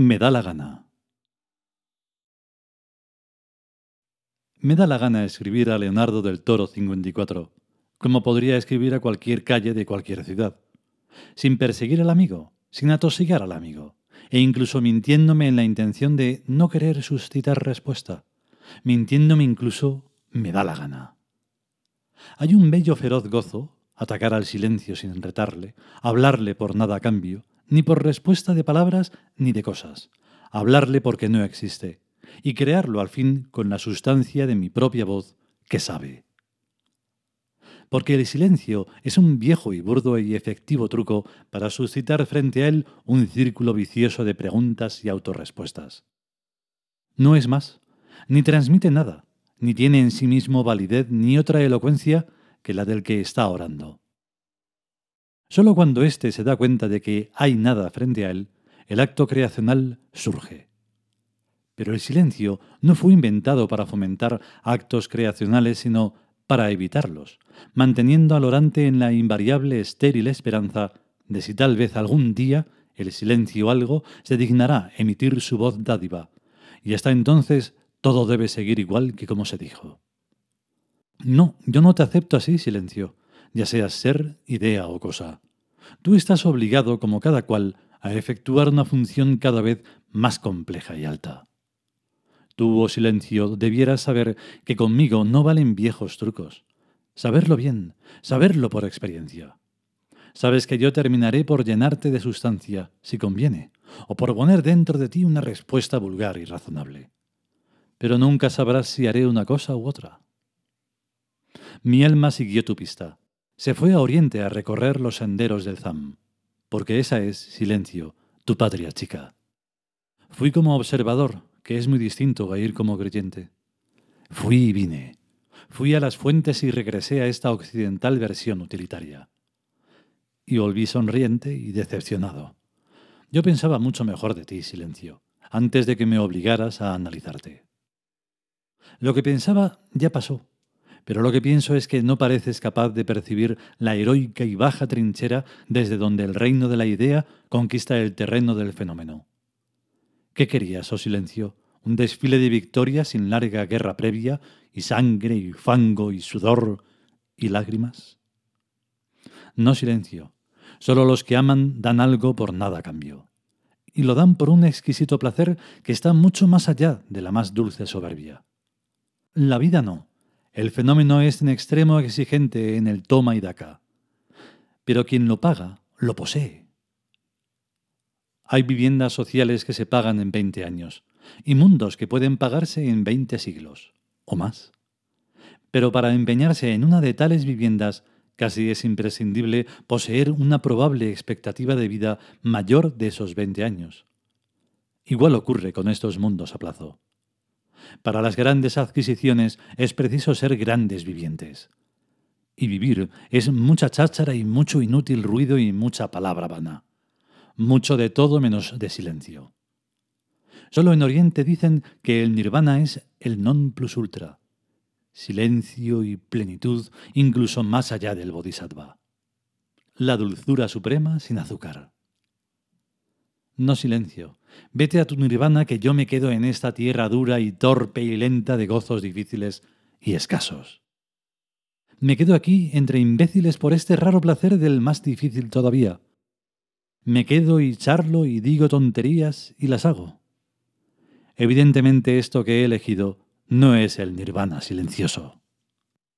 Me da la gana. Me da la gana escribir a Leonardo del Toro 54, como podría escribir a cualquier calle de cualquier ciudad, sin perseguir al amigo, sin atosigar al amigo, e incluso mintiéndome en la intención de no querer suscitar respuesta, mintiéndome incluso me da la gana. Hay un bello feroz gozo, atacar al silencio sin retarle, hablarle por nada a cambio, ni por respuesta de palabras ni de cosas, hablarle porque no existe, y crearlo al fin con la sustancia de mi propia voz que sabe. Porque el silencio es un viejo y burdo y efectivo truco para suscitar frente a él un círculo vicioso de preguntas y autorrespuestas. No es más, ni transmite nada, ni tiene en sí mismo validez ni otra elocuencia que la del que está orando. Solo cuando éste se da cuenta de que hay nada frente a él, el acto creacional surge. Pero el silencio no fue inventado para fomentar actos creacionales, sino para evitarlos, manteniendo al orante en la invariable estéril esperanza de si tal vez algún día el silencio algo se dignará emitir su voz dádiva, y hasta entonces todo debe seguir igual que como se dijo. No, yo no te acepto así, silencio, ya seas ser, idea o cosa. Tú estás obligado, como cada cual, a efectuar una función cada vez más compleja y alta. Tú, oh silencio, debieras saber que conmigo no valen viejos trucos. Saberlo bien, saberlo por experiencia. Sabes que yo terminaré por llenarte de sustancia, si conviene, o por poner dentro de ti una respuesta vulgar y razonable. Pero nunca sabrás si haré una cosa u otra. Mi alma siguió tu pista. Se fue a Oriente a recorrer los senderos del Zam, porque esa es, silencio, tu patria chica. Fui como observador, que es muy distinto a ir como creyente. Fui y vine. Fui a las fuentes y regresé a esta occidental versión utilitaria. Y volví sonriente y decepcionado. Yo pensaba mucho mejor de ti, silencio, antes de que me obligaras a analizarte. Lo que pensaba ya pasó, pero lo que pienso es que no pareces capaz de percibir la heroica y baja trinchera desde donde el reino de la idea conquista el terreno del fenómeno. ¿Qué querías, oh silencio? ¿Un desfile de victoria sin larga guerra previa, y sangre, y fango, y sudor, y lágrimas? No silencio. Solo los que aman dan algo por nada a cambio. Y lo dan por un exquisito placer que está mucho más allá de la más dulce soberbia. La vida no. El fenómeno es en extremo exigente en el toma y daca. Pero quien lo paga, lo posee. Hay viviendas sociales que se pagan en 20 años y mundos que pueden pagarse en 20 siglos o más. Pero para empeñarse en una de tales viviendas casi es imprescindible poseer una probable expectativa de vida mayor de esos 20 años. Igual ocurre con estos mundos a plazo. Para las grandes adquisiciones es preciso ser grandes vivientes. Y vivir es mucha cháchara y mucho inútil ruido y mucha palabra vana. Mucho de todo menos de silencio. Solo en Oriente dicen que el nirvana es el non plus ultra. Silencio y plenitud incluso más allá del bodhisattva. La dulzura suprema sin azúcar. No silencio. Vete a tu nirvana que yo me quedo en esta tierra dura y torpe y lenta de gozos difíciles y escasos. Me quedo aquí entre imbéciles por este raro placer del más difícil todavía. Me quedo y charlo y digo tonterías y las hago. Evidentemente esto que he elegido no es el nirvana silencioso.